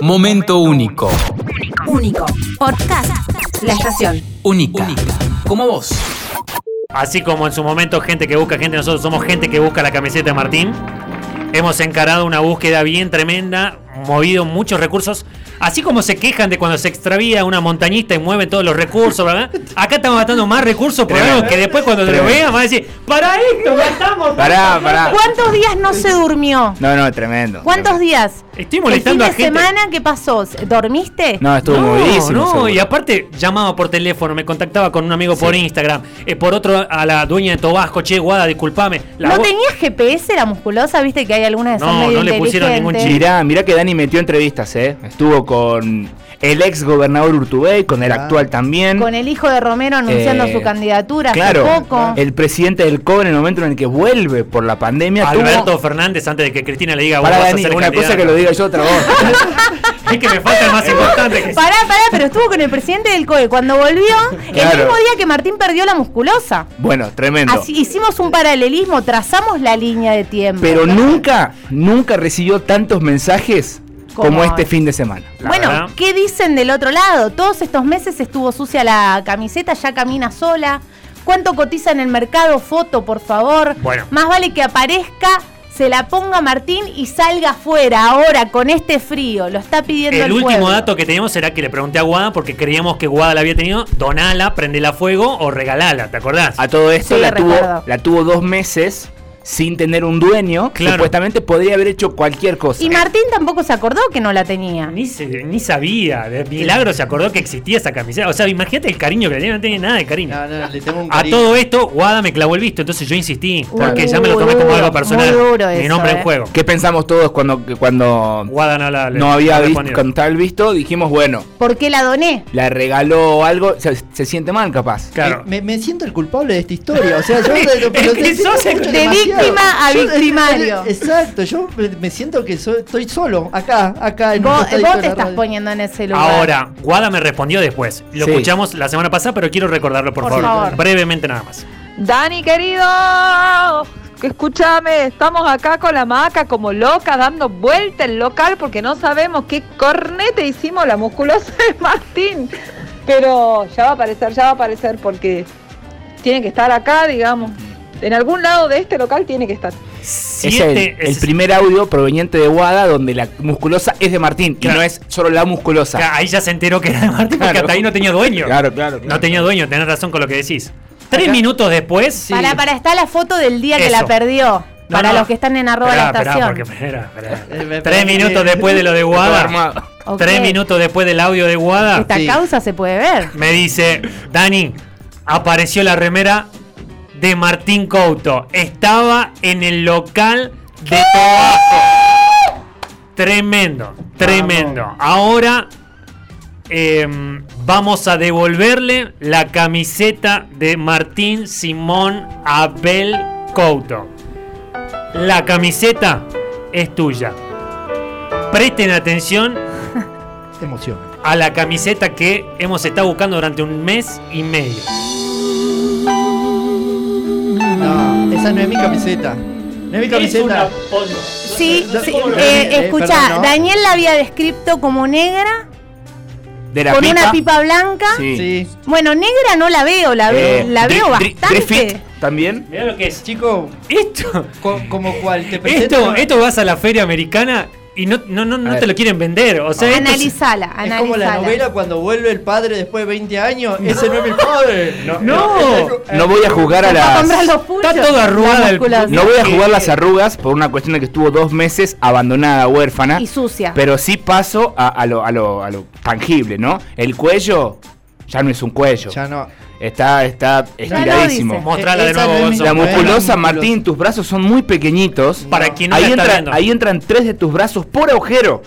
Momento único. Único. Podcast. La estación. Única. Como vos. Así como en su momento gente que busca gente, nosotros somos gente que busca la camiseta de Martín. Hemos encarado una búsqueda bien tremenda, movido muchos recursos. Así como se quejan de cuando se extravía una montañista y mueven todos los recursos, ¿verdad? Acá estamos gastando más recursos por algo que después cuando lo vean van a decir, para esto gastamos. Pará, pará. ¿Cuántos días no se durmió? No, no, tremendo. ¿Cuántos días? Estoy ¿El fin molestando de a gente. semana qué pasó? ¿Dormiste? No, estuvo no, movidísimo. no, seguro. y aparte llamaba por teléfono, me contactaba con un amigo por Instagram, eh, por otro a la dueña de Tobasco, che, Guada, disculpame. La ¿No tenía GPS la musculosa? Viste que hay algunas son No, no le pusieron ningún inteligentes. Mirá, mirá que Dani metió entrevistas, ¿eh? Estuvo con el ex gobernador Urtubey, con el actual también. Con el hijo de Romero anunciando Eh, su candidatura Claro, hace poco. el presidente del COE en el momento en el que vuelve por la pandemia. Alberto tuvo... Fernández antes de que Cristina le diga Para "Vos vas a Dani, ser una cosa candidato". que lo diga yo, otra voz. Es que me falta el más importante que Pará, pará, pero estuvo con el presidente del COE. Cuando volvió, el mismo día que Martín perdió la musculosa. bueno, tremendo. Así, hicimos un paralelismo, trazamos la línea de tiempo. Pero nunca, nunca recibió tantos mensajes como, Como este fin de semana. La bueno, verdad. ¿qué dicen del otro lado? Todos estos meses estuvo sucia la camiseta, ya camina sola. ¿Cuánto cotiza en el mercado? Foto, por favor. Bueno. Más vale que aparezca, se la ponga Martín y salga afuera ahora con este frío. Lo está pidiendo el, El último pueblo. dato que teníamos era que le pregunté a Guada porque creíamos que Guada la había tenido, donala, prendela a fuego o regalala, ¿te acordás? A todo esto Sí, la, tuvo, la tuvo dos meses sin tener un dueño. Claro. Supuestamente podría haber hecho cualquier cosa. Y Martín tampoco se acordó que no la tenía. Ni, se- ni sabía, de milagro se acordó que existía esa camiseta. O sea, imagínate el cariño que le tenía, no tenía nada de cariño. No, no, le tengo un A todo esto, Guada me clavó el visto, entonces yo insistí, porque Uy, ya me lo tomé como algo personal. muy duro Mi eso, nombre en eh. juego. ¿Qué pensamos todos cuando, cuando Guada no la le- no había visto, el visto? Dijimos, bueno, ¿Por qué la doné? la regaló algo, se, se siente mal capaz. Claro. Me, me siento el culpable de esta historia. O sea, yo Es que te sos el- mucho de víctima a Yo- victimario. Exacto, yo me, siento que soy- estoy solo acá, acá en un Vos, vos te estás radio. poniendo en ese lugar. Ahora, Guada me respondió después. Lo Sí. escuchamos la semana pasada, pero quiero recordarlo, por, Por favor. favor. Brevemente nada más. Dani, querido, que escúchame, estamos acá con la maca como loca dando vuelta el local porque no sabemos qué cornete hicimos la musculosa de Martín. Pero ya va a aparecer, ya va a aparecer porque tiene que estar acá, digamos. En algún lado de este local tiene que estar. Es el, Siete- el es- primer audio proveniente de Wada donde la musculosa es de Martín Claro. y no es solo la musculosa. Ahí ya se enteró que era de Martín porque hasta ahí no tenía dueño. Claro, claro, claro. No tenía dueño, tenés razón con lo que decís. Tres minutos después. Para, para, está la foto del día que la perdió. No, para no. los que están en arroba Esperá, la estación. Eh, me Tres minutos después de lo de Guada. armado. Ok. Tres minutos después del audio de Guada. Esta Sí. causa se puede ver. Me dice, Dani, apareció la remera de Martín Couto. Estaba en el local de Tobaco. Tremendo, tremendo. Ahora em, vamos a devolverle la camiseta de Martín Simón Abel Couto. La camiseta es tuya. Presten atención Emoción. a la camiseta que hemos estado buscando durante un mes y medio. No, esa no es mi camiseta. No es mi camiseta. Sí, No, sí, eh, eh, escucha, perdón, ¿no? Daniel la había descrito como negra, De la con pipa. una pipa blanca. Sí. Sí. Bueno, negra no la veo, la veo, Eh, la veo bastante. También. Mira lo que es. Chico, Esto, co- como cual te presento. esto, esto vas a la feria americana y no, no, no, no te lo quieren vender. O sea, es- Analizala, Es como la novela cuando vuelve el padre después de 20 años. Ese no es mi padre. No, No. No voy a jugar a las. Está todo arrugada el-. No voy a jugar las arrugas por una cuestión de que estuvo dos meses abandonada, huérfana. Y sucia. Pero sí paso a, a lo, a, lo, a lo tangible, ¿no? El cuello ya no es un cuello. Ya no. Está, está estiradísimo. Mostrala de nuevo, Gonzo. La musculosa, Martín, tus brazos son muy pequeñitos. Para quien no ahí, entra- ahí entran tres de tus brazos por agujero.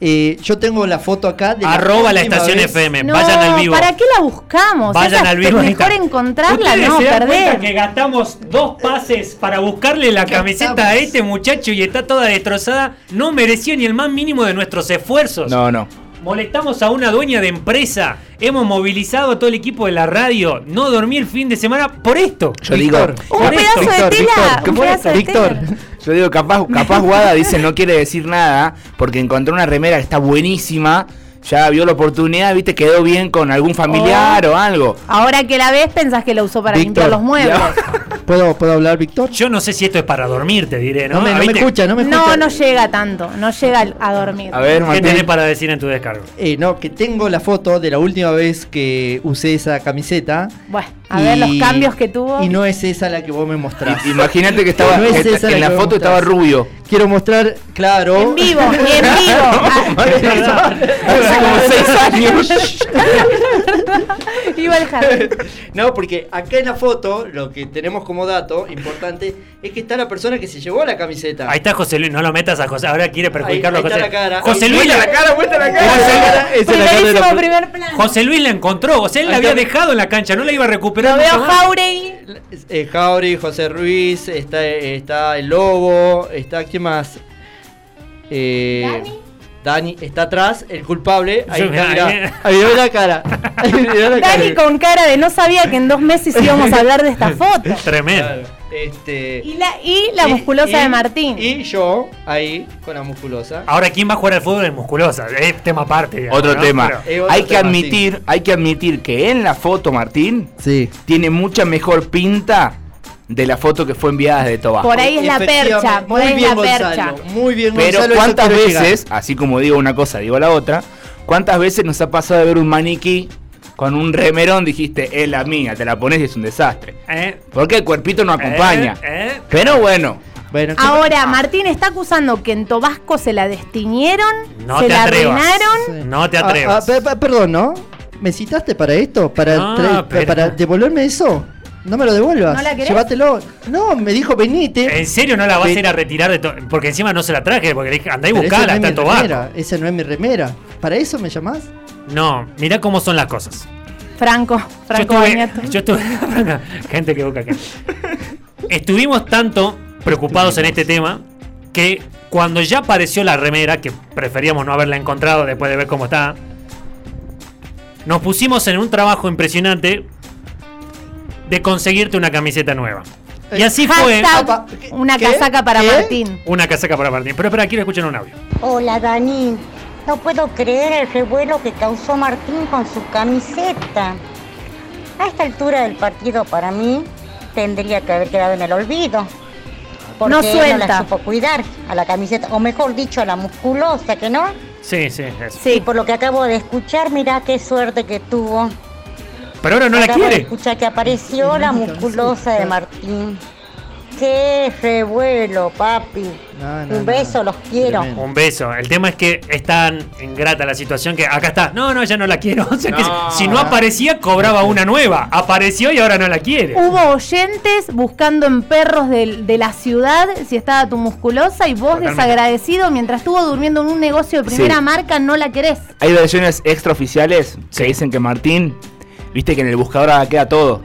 Eh, yo tengo la foto acá de Arroba la estación vez. FM. No, Vayan al vivo. ¿para qué la buscamos? Vayan Esa al es vivo. mejor encontrarla, ¿Ustedes no se dan cuenta perder. que gastamos dos pases para buscarle la camiseta a este muchacho y está toda destrozada? No mereció ni el más mínimo de nuestros esfuerzos. No, no. Molestamos a una dueña de empresa. Hemos movilizado a todo el equipo de la radio. No dormí el fin de semana por esto. Yo Víctor, digo. Un Por pedazo esto, de Víctor, tela, Víctor, Víctor, tela. Yo digo, capaz, capaz Guada dice no quiere decir nada porque encontró una remera que está buenísima. Ya vio la oportunidad, viste, quedó bien con algún familiar o algo. Ahora que la ves, pensás que la usó para Víctor, limpiar los muebles. ¿Puedo, ¿Puedo hablar, Víctor? Yo no sé si esto es para dormir, te diré, ¿no? No me, no me ¿Viste? escucha, no me escucha. No, no llega tanto. No llega a dormir. A ver, ¿Qué tenés para decir en tu descargo? Eh, no, que tengo la foto de la última vez que usé esa camiseta. Bueno, a ver los cambios que tuvo. Y no es esa la que vos me mostrás. I- Imagínate que estaba No es que- esa la en la foto estaba rubio. Quiero mostrar, claro. En vivo, en vivo. Hace como seis años. Iba al jardín. No, porque acá en la foto, lo que tenemos como dato importante es que está la persona que se llevó la camiseta. Ahí está José Luis, no lo metas a José, ahora quiere perjudicarlo Ahí- ahí a José. está la cara. José Luis, la- cara, muestra la cara. José- la cara la- primer plano. José Luis la encontró, o sea, él la había dejado en la cancha, no la iba a recuperar. Lo veo. Jauregui. Eh, Jauri, José Ruiz, está, está el Lobo, está ¿quién más? Eh, ¿Dani? Dani está atrás, el culpable. Ahí está, mirá, mirá. ahí. Ahí mirá la cara. Ahí mirá la Dani cara. con cara de no sabía que en dos meses íbamos a hablar de esta foto. Tremendo. Claro, Este, Y la, y la y- musculosa y- de Martín. Y yo, ahí, con la musculosa. Ahora, ¿quién va a jugar al fútbol en musculosa? Es tema aparte. digamos, Otro ¿no? tema. Pero- otro hay que tema, admitir, hay que admitir que en la foto Martín Sí. tiene mucha mejor pinta de la foto que fue enviada desde Tobago. Por ahí es la percha, por ahí es la percha. Muy bien, Pero Gonzalo, eso cuántas veces, así como digo una cosa, digo la otra, cuántas veces nos ha pasado de ver un maniquí con un remerón, dijiste, es la mía, te la pones y es un desastre. ¿Eh? Porque el cuerpito no acompaña. ¿Eh? ¿Eh? Pero bueno, Bueno, ¿qué- Ahora, Martín está acusando que en Tobasco se la destiñeron, No se te la atrevas. arruinaron. Sí. No te Ah, atrevas. ah, pe- pe- perdón, ¿no? ¿Me citaste para esto? ¿Para, pero- para devolverme eso? No me lo devuelvas. ¿No la querés? Llévatelo. No, me dijo venite. ¿En serio no la vas a ir a retirar de to- Porque encima no se la traje, porque le dije, andá y buscala, esa está no en es mi Tobago. remera. Esa no es mi remera. ¿Para eso me llamás? No, mirá cómo son las cosas. Franco, Franco yo estuve, Bañato. yo estuve gente que busca gente. Estuvimos tanto preocupados en este tema que cuando ya apareció la remera, que preferíamos no haberla encontrado después de ver cómo está, nos pusimos en un trabajo impresionante de conseguirte una camiseta nueva. Y así fue Hashtag Apa, ¿qué- una qué? casaca para ¿Qué? Martín. una casaca para Martín. Pero espera, quiero escuchar un audio. Hola Dani, no puedo creer el revuelo que causó Martín con su camiseta. A esta altura del partido para mí tendría que haber quedado en el olvido. Porque No él no suelta. la supo cuidar a la camiseta, o mejor dicho a la musculosa, ¿que no? Sí, sí, eso. Y Sí. por lo que acabo de escuchar, mira qué suerte que tuvo. Pero ahora no la quiere. escuchar que apareció la musculosa de Martín. Qué revuelo, papi. No, no, Un beso, no. los quiero. Tremendo. Un beso. El tema es que es tan ingrata la situación que acá está. No, no, ya no la quiero. O sea que si no aparecía, cobraba una nueva. Apareció y ahora no la quiere. Hubo oyentes buscando en perros de, la ciudad si estaba tu musculosa y vos Totalmente. desagradecido mientras estuvo durmiendo en un negocio de primera Sí. marca no la querés. hay versiones extraoficiales Sí. que dicen que Martín, viste que en el buscador ahora queda todo.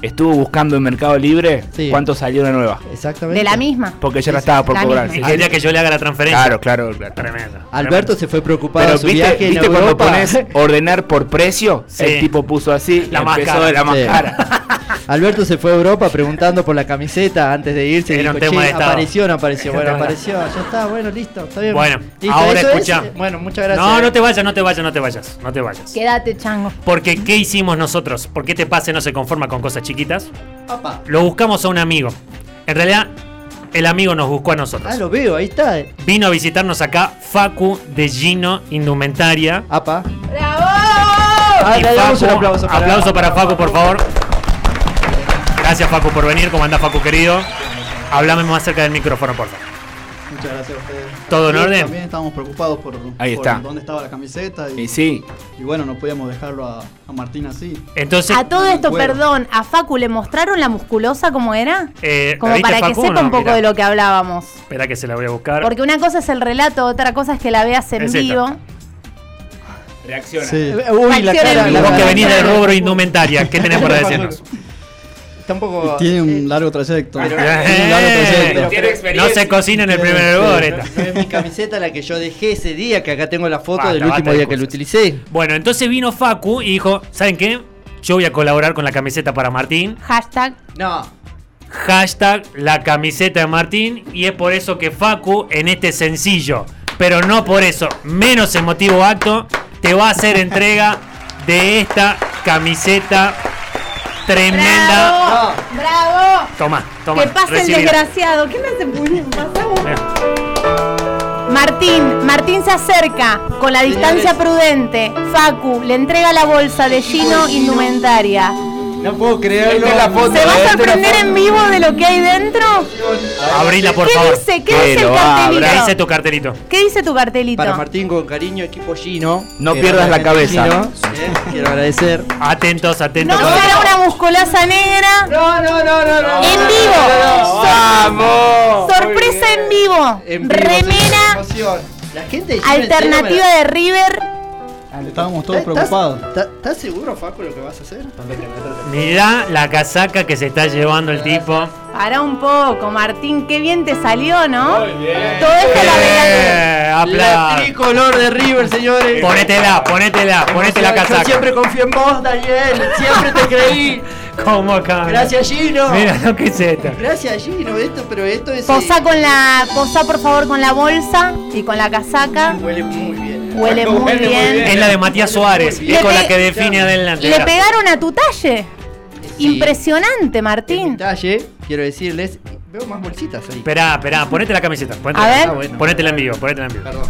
Estuvo buscando en Mercado Libre Sí. cuánto salió una nueva. Exactamente. De la misma. Porque ya la estaba por la cobrar. misma. Y quería que yo le haga la transferencia. Claro, claro, claro. Tremendo. Alberto se fue preocupado Pero de su viste, viaje en viste cuando pones ordenar por precio, Sí. el tipo puso así, La y más empezó cara. de la más Sí. cara. Alberto se fue a Europa preguntando por la camiseta antes de irse. y Era un dijo, tema "Che, de estado". apareció no apareció. Un Bueno, tema apareció. Ya está, bueno, listo. Está bien. Bueno, Listo, ahora es. escucha. Bueno, muchas gracias. No, no te vayas, no te vayas, no te vayas. No te vayas. Quédate, chango. Porque, ¿qué hicimos nosotros? ¿Por qué te pase no se conforma con cosas chiquitas? Apa. Lo buscamos a un amigo. En realidad, el amigo nos buscó a nosotros. Ah, lo veo, ahí está. Vino a visitarnos acá Facu de Gino Indumentaria. Apa. ¡Bravo! Ah, le damos un aplauso para, aplauso para Facu, por favor. Gracias, Facu, por venir. ¿Cómo anda, Facu, querido? Háblame más cerca del micrófono, por favor. Muchas gracias a ustedes. ¿Todo en orden? También estábamos preocupados por, Ahí por está. dónde estaba la camiseta y, Y sí, y bueno, no podíamos dejarlo a, a Martín así. Entonces, A todo esto, perdón, a Facu le mostraron la musculosa como era. eh, ¿la Como para que Facu, sepa no? un poco Mirá, de lo que hablábamos. Espera que se la voy a buscar. Porque una cosa es el relato, otra cosa es que la veas en Es esta. vivo. reacciona. Sí. Uy, la cara. la vivo. Vos que venís del rubro indumentaria, ¿qué tenés para decirnos? Está un poco. Tiene eh, un largo trayecto. pero- Tiene un largo Eh, trayecto. No se cocina en el primer experiencia. esta. No es mi camiseta la que yo dejé ese día, que acá tengo la foto Basta, del último de día que lo cosas. utilicé. Bueno, entonces vino Facu y dijo, ¿saben qué? Yo voy a colaborar con la camiseta para Martín. Hashtag. No. hashtag la camiseta de Martín. Y es por eso que Facu, en este sencillo, pero no por eso, menos emotivo acto, te va a hacer entrega de esta camiseta tremenda. ¡Bravo! ¡Bravo! Toma, toma. que pase el desgraciado. ¿Qué me hace. Mira. Martín, Martín se acerca con la distancia prudente. Facu le entrega la bolsa de Gino Indumentaria. No puedo creerlo. La foto, ¿Se va a sorprender en vivo de lo que hay dentro? Abrila, por ¿Qué favor. dice? ¿Qué dice el abra. ¿Qué dice cartelito? tu cartelito? ¿Qué dice tu cartelito? Para Martín con cariño, equipo Gino. No pierdas la cabeza. Gino, eh, quiero agradecer. Atentos, atentos. No será una musculosa negra. No, no, no, no, no. En vivo. ¡Vamos! Sorpresa en vivo. En vivo, Remera. La gente de Gino entera alternativa de River. Estábamos todos ¿Estás- preocupados. ¿Estás seguro, Facu, lo que vas a hacer? Mirá la casaca que se está llevando el tipo. Para un poco, Martín. Qué bien te salió, ¿no? Todo esto la verdad. Eh, La tricolor de River, señores. Ponétela, ponétela, ponete la Yo casaca. siempre confié en vos, Daniel. Siempre te creí. ¿Cómo acá? Gracias, Gino. Mira lo que es esto. Gracias, Gino. Esto, pero esto es. Posá con la, posá por favor con la bolsa y con la casaca. Huele muy bien. Huele muy bien. Es la de Matías Suárez. Es con la que define adelante. Le pegaron a tu talle. Sí. Impresionante, Martín. Detalle, quiero decirles. Veo más bolsitas ahí. Esperá, esperá, ponete la camiseta. Ponete, A ver. Ah, bueno. Ponétela en vivo, ponétela en vivo. Perdón.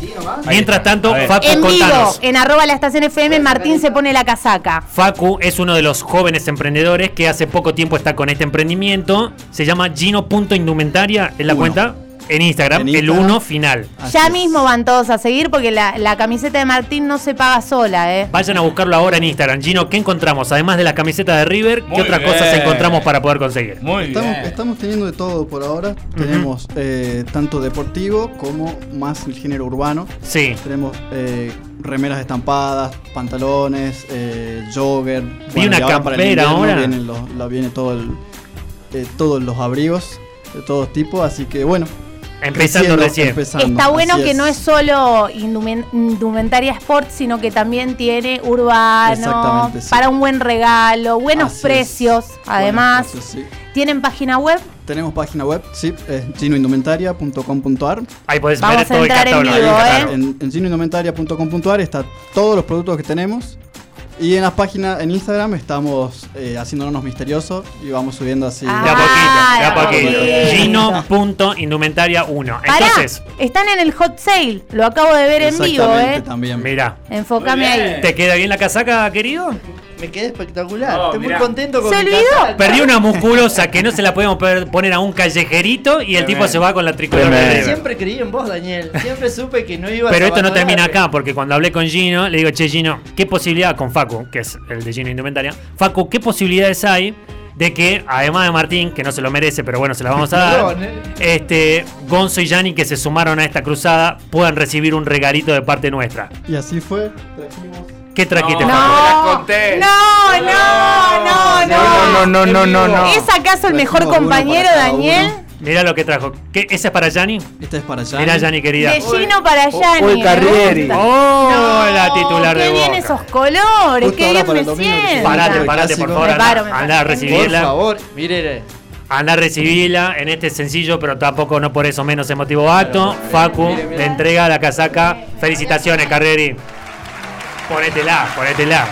¿Sí nomás? Mientras tanto. Facu, En vivo, contanos. en arroba la estación FM, Martín se pone la casaca. Facu es uno de los jóvenes emprendedores que hace poco tiempo está con este emprendimiento. Se llama Gino.indumentaria. ¿Es la Uno. cuenta? En Instagram, En el Instagram. 1 final. Así Ya es. mismo van todos a seguir porque la, la camiseta de Martín no se paga sola, ¿eh? Vayan a buscarlo ahora en Instagram. Gino, ¿qué encontramos? Además de las camisetas de River, Muy ¿qué otras bien. cosas encontramos para poder conseguir? Muy Estamos, bien. estamos teniendo de todo por ahora. Tenemos eh, tanto deportivo como más el género urbano. Sí. Tenemos eh, remeras estampadas, pantalones, eh, jogger. Vi una para el campera ahora. Vienen los, la- viene todo el, eh, todos los abrigos de todos tipos, así que bueno. Empezando recién. empezando, Está bueno que no es solo indumen- indumentaria sport, sino que también tiene urbano, Exactamente, sí. para un buen regalo, buenos Así es. precios, además. Bueno, entonces, sí. ¿Tienen página web? Tenemos página web, sí, es ginoindumentaria.com.ar. Ahí podés Vamos ver a todo el entrar en catálogo. vivo, el ¿eh? En, en ginoindumentaria.com.ar está todos los productos que tenemos. Y en las páginas, en Instagram, estamos eh, haciéndonos misteriosos y vamos subiendo así. Ah, De a poquito, de a poquito. poquito. Gino.indumentaria 1. Pará, Entonces, están en el hot sale, lo acabo de ver en vivo, ¿eh? también. mira. Enfócame ahí. ¿Te queda bien la casaca, querido? Me quedé espectacular. Oh, Estoy mirá. muy contento con ¿Se mi olvidó? Perdí una musculosa que no se la podemos per- poner a un callejerito y el tipo se va con la tricolor. Siempre creí en vos, Daniel. Siempre supe que no Pero a esto no termina acá, porque cuando hablé con Gino, le digo, che, Gino, ¿qué posibilidad con Facu, que es el de Gino Indumentaria? Facu, ¿qué posibilidades hay de que, además de Martín, que no se lo merece, pero bueno, se la vamos a dar, eh. este, Gonzo y Yanni, que se sumaron a esta cruzada, puedan recibir un regalito de parte nuestra? Y así fue. Trajimos ¿Qué trajiste, No. Facu? No, no, no, no, No, no, no, no, no, no. ¿Es acaso el mejor compañero, Daniel? Mirá lo que trajo. ¿Qué, ¿Esa es para Yanni? Esta es para allá. Mirá, Yanni, querida. De Gino para Yanni. Uy, Carrieri. ¡Oh, la titular de Qué bien Boca! esos colores, Justo qué bien me siento. Parate, parate, por favor. Anda a. Por recibirla. favor, mire. Anda a recibirla en este sencillo, pero tampoco no por eso menos emotivo acto. Facu mire, mire. le entrega la casaca. Felicitaciones, Carreri. Ponétela, ponétela.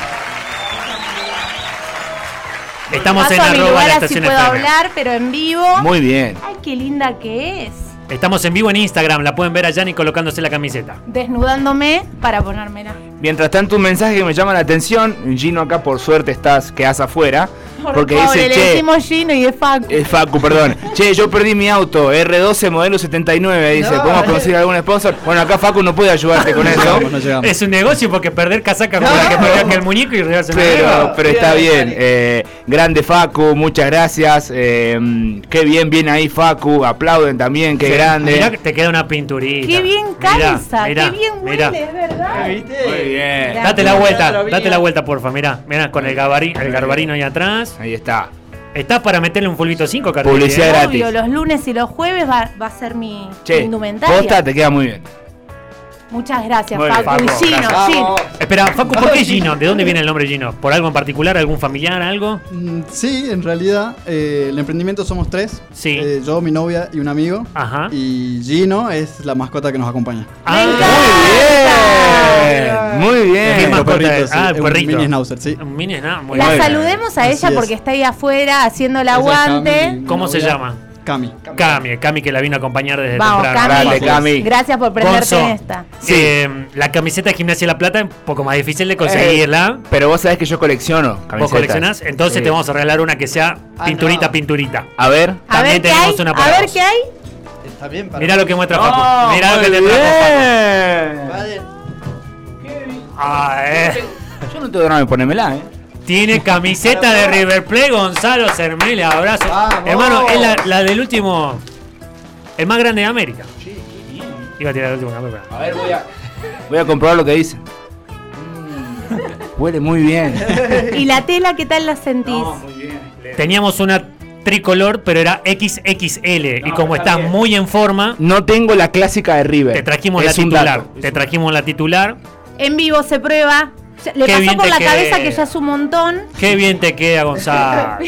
Estamos Paso en a mi arroba lugar la así estación puedo FM. hablar, pero en vivo. Muy bien. Ay, qué linda que es. Estamos en vivo en Instagram, la pueden ver a Yanni colocándose la camiseta. Desnudándome para ponérmela. Mientras tanto, un mensaje que me llama la atención. Gino, acá por suerte estás, quedas afuera. Porque Pobre, dice, le che, decimos Gino y es Facu. Eh, Facu, perdón. Che, yo perdí mi auto, R12 modelo 79. Dice, No, ¿podemos conseguir algún sponsor? Bueno, acá Facu no puede ayudarte con eso. llegamos, no llegamos. Es un negocio porque perder casaca como la que perdió aquel muñeco y regalarse Pero, pero está Bien, bien. Eh, grande Facu, muchas gracias. Eh, qué bien viene ahí Facu. Aplauden también, qué grande. Mirá que te queda una pinturita. Qué bien calza, mirá, qué bien huele, es verdad. ¿Viste? Bien. Date la vuelta, date la vuelta, porfa. Mirá, mirá, con el, garbarino ahí atrás. Ahí está. ¿Estás para meterle un fulbito 5, Carlos? Publicidad ¿Eh? gratis. Obvio, los lunes y los jueves va, va a ser mi Che, indumentaria. posta te queda muy bien. Muchas gracias, Muy Facu. Y Facu, Gino, gracias. Gino. Espera, Facu, ¿por qué Gino? ¿De dónde viene el nombre Gino? ¿Por algo en particular? ¿Algún familiar? ¿Algo? Mm, Sí, en realidad, eh, el emprendimiento somos tres. Sí. Eh, yo, mi novia y un amigo. Ajá. Y Gino es la mascota que nos acompaña. Ah, Muy bien. Ah, el un perrito. mini schnauzer, sí. Un mini schnauzer, muy La bien. saludemos a Así ella es. porque está ahí afuera haciendo el aguante. ¿Cómo se llama? Cami. Cami, Cami que la vino a acompañar desde Vamos, temprano. Cami. Dale, Cami. Gracias por prenderte Gonzo, en esta. eh, la camiseta de Gimnasia de la Plata es un poco más difícil de conseguirla. Pero vos sabés que yo colecciono ¿Vos camisetas. coleccionás? Entonces Sí. te vamos a regalar una que sea Ah, pinturita, no. pinturita. A ver. A También ver qué tenemos una A para ver vos. qué hay. Está bien para Mirá lo que muestra Oh, Facu. Mirá lo que te trajo Facu. bien. Vale. Ah, eh. Yo no tengo drama en ponérmela, ¿eh? Tiene camiseta de River Plate, Gonzalo Cermele, abrazo. Vamos. Hermano, es la, la del último. El más grande de América. Iba a tirar el último cambio, pero- A ver, voy a. Voy a comprobar lo que dice. Mm, Huele muy bien. ¿Y la tela qué tal la sentís? Teníamos una tricolor, pero era XXL. y como está está bien. muy en forma, No tengo la clásica de River. te trajimos Es la titular. Te trajimos la titular. En vivo se prueba. Le Qué pasó bien por te la queda. cabeza que ya es un montón. Qué bien te queda, Gonzalo.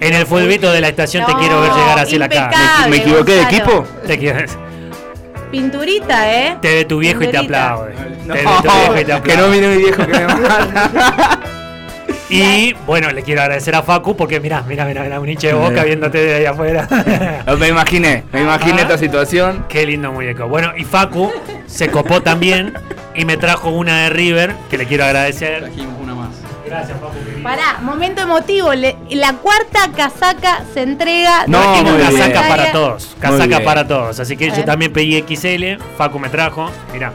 En el fulbito de la estación te No, quiero ver llegar así a la cara. impecable. ¿Me equivoqué de Gonzalo. equipo? Te, quiero- Pinturita, ¿eh? te ve tu viejo y te aplaude. No, Te ve tu viejo y te aplaude. que no mire mi viejo que me mata. Y bueno, le quiero agradecer a Facu porque mirá, mirá, mirá, mirá un hincha de boca viéndote de ahí afuera. me imaginé, me imaginé Ah. esta situación. Qué lindo muñeco. Bueno, y Facu se copó también y me trajo una de River que le quiero agradecer. Trajimos una más. Gracias, Facu. Pará, momento emotivo. le- la cuarta casaca se entrega. No, bien. casaca para todos. Casaca para todos. Así que yo también pedí XL. Facu me trajo. Mirá.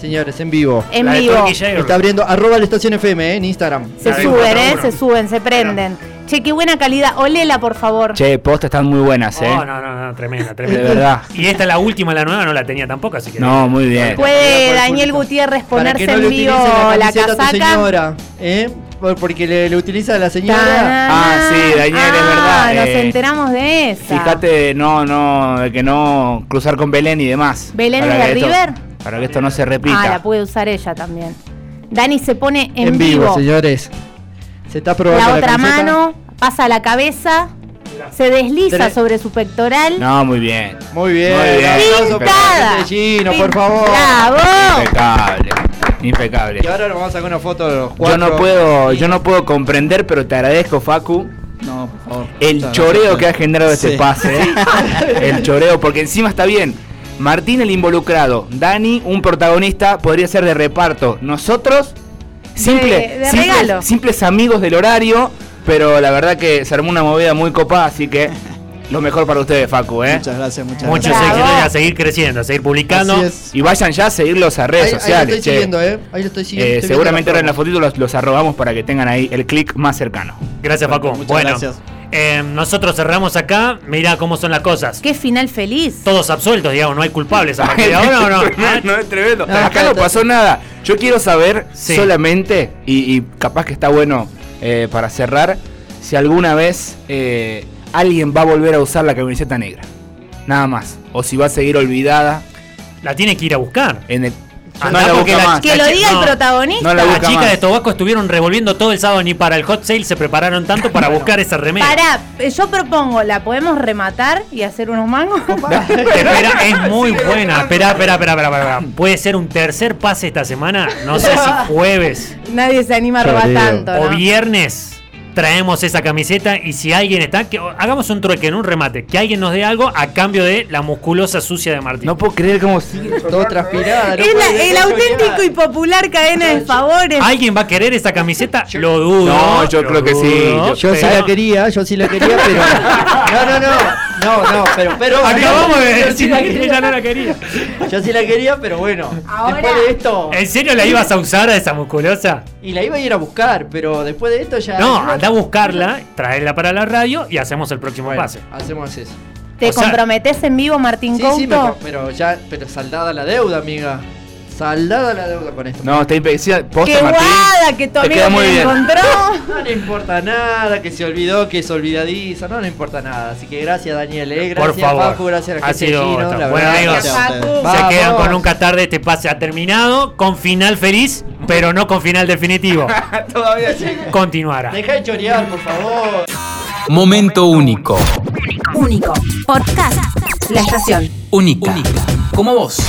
Señores, en vivo. En La de vivo. Está abriendo arroba la estación FM eh, en Instagram. Se La de suben, ¿eh? Se suben, se prenden. Che, qué buena calidad. Olela, por favor. Che, postas están muy buenas, ¿eh? Oh, no, no, no, tremenda, De tremenda. verdad. Y esta la última, la nueva, no la tenía tampoco, así que. No, muy bien. ¿Puede Daniel. Gutiérrez Para ponerse que no le en vivo la la camiseta a tu casaca? señora. ¿eh? Por- Porque le, le utiliza a la señora. Ah, sí, Daniel, es Ah, verdad, Nos eh, enteramos de esa. Fíjate, no, no, de que no cruzar con Belén y demás. ¿Belén es de River? Para que esto no se repita. Ah, la puede usar ella también. Dani se pone en, En vivo, señores. Se está probando La la, otra mano pasa la cabeza, se desliza Tres. sobre su pectoral. No, muy bien. Muy bien. Muy bien. Pintada. Gino, por favor. ¡Bravo! Impecable. Impecable. Y ahora nos vamos a sacar una foto de los Yo cuatro. no puedo, yo no puedo comprender, pero te agradezco, Facu, No, por favor. el choreo que ha generado este Sí. pase. ¿eh? El choreo, porque encima está bien. Martín el involucrado, Dani un protagonista, podría ser de reparto. Nosotros, simple, de simples- regalo. simples amigos del horario, pero la verdad que se armó una movida muy copada, así que lo mejor para ustedes, Facu, ¿eh? Muchas gracias, muchas Muchos gracias. Bravo. éxitos y a seguir creciendo, a seguir publicando. Y vayan ya a seguirlos a Ahí, redes ahí lo sociales. estoy che. siguiendo, ¿eh? Ahí lo estoy siguiendo. Eh, estoy seguramente ahora en la fotito los, los arrobamos para que tengan ahí el clic más cercano. Gracias, Facu. Muchas bueno, gracias. Eh, nosotros cerramos acá. Mirá cómo son las cosas. Qué final feliz. Todos absueltos, digamos, no hay culpables a partir de ahora o no. Ah, no, es tremendo. No, Acá no pasó nada. Yo quiero saber Sí. solamente, y, y capaz que está bueno eh, para cerrar, si alguna vez eh, alguien va a volver a usar la camiseta negra. Nada más. O si va a seguir olvidada La tiene que ir a buscar. en el. Andá no la porque busca la- más. Que lo diga no. el protagonista. No la Las chicas más. de Tobaco estuvieron revolviendo todo el sábado ni para el hot sale se prepararon tanto para buscar esa remera. Pará, eh, yo propongo, ¿la podemos rematar y hacer unos mangos? Espera, es muy buena. Espera, espera, espera, espera, espera. Puede ser un tercer pase esta semana. No sé si jueves Nadie se anima a robar tanto. o viernes traemos esa camiseta y si alguien está, que hagamos un trueque, en un remate, que alguien nos dé algo a cambio de la musculosa sucia de Martín. No puedo creer cómo sigue. Todo transpirada. no Es la- puede- el no auténtico y popular cadena de favores. ¿Alguien va a querer esa camiseta? Lo dudo. No, yo creo que sí. dudo, Yo sí la quería, yo sí la quería, pero. No, no, no. No, no, pero. pero Acabamos de yo sí decir la que quería. ella no la quería. Yo sí la quería, pero bueno. Ahora- Después de esto. ¿En serio la ibas a usar a esa musculosa? Y la iba a ir a buscar, pero después de esto ya. No, anda a buscarla, traerla para la radio y hacemos el próximo Bueno, pase. hacemos eso. ¿Te o sea- comprometes en vivo, Martín Sí, Couto? sí, pero ya. Pero saldada la deuda, amiga. Saldada la deuda con esto. No, está impecida. ¡Qué Martín. guada que tu amigo muy bien. encontró! No le importa nada, que se olvidó, que es olvidadiza, no le importa nada. Así que gracias Daniel, eh, gracias Por favor. Paco, gracias a la Ha sido Gino, la Bueno, amigos. Se quedan con un Qatar de este pase ha terminado, con final feliz, pero no con final definitivo. Todavía sí. Continuará. Deja de chorear, por favor. Momento único. Único. Podcast. La estación. Única. Como vos.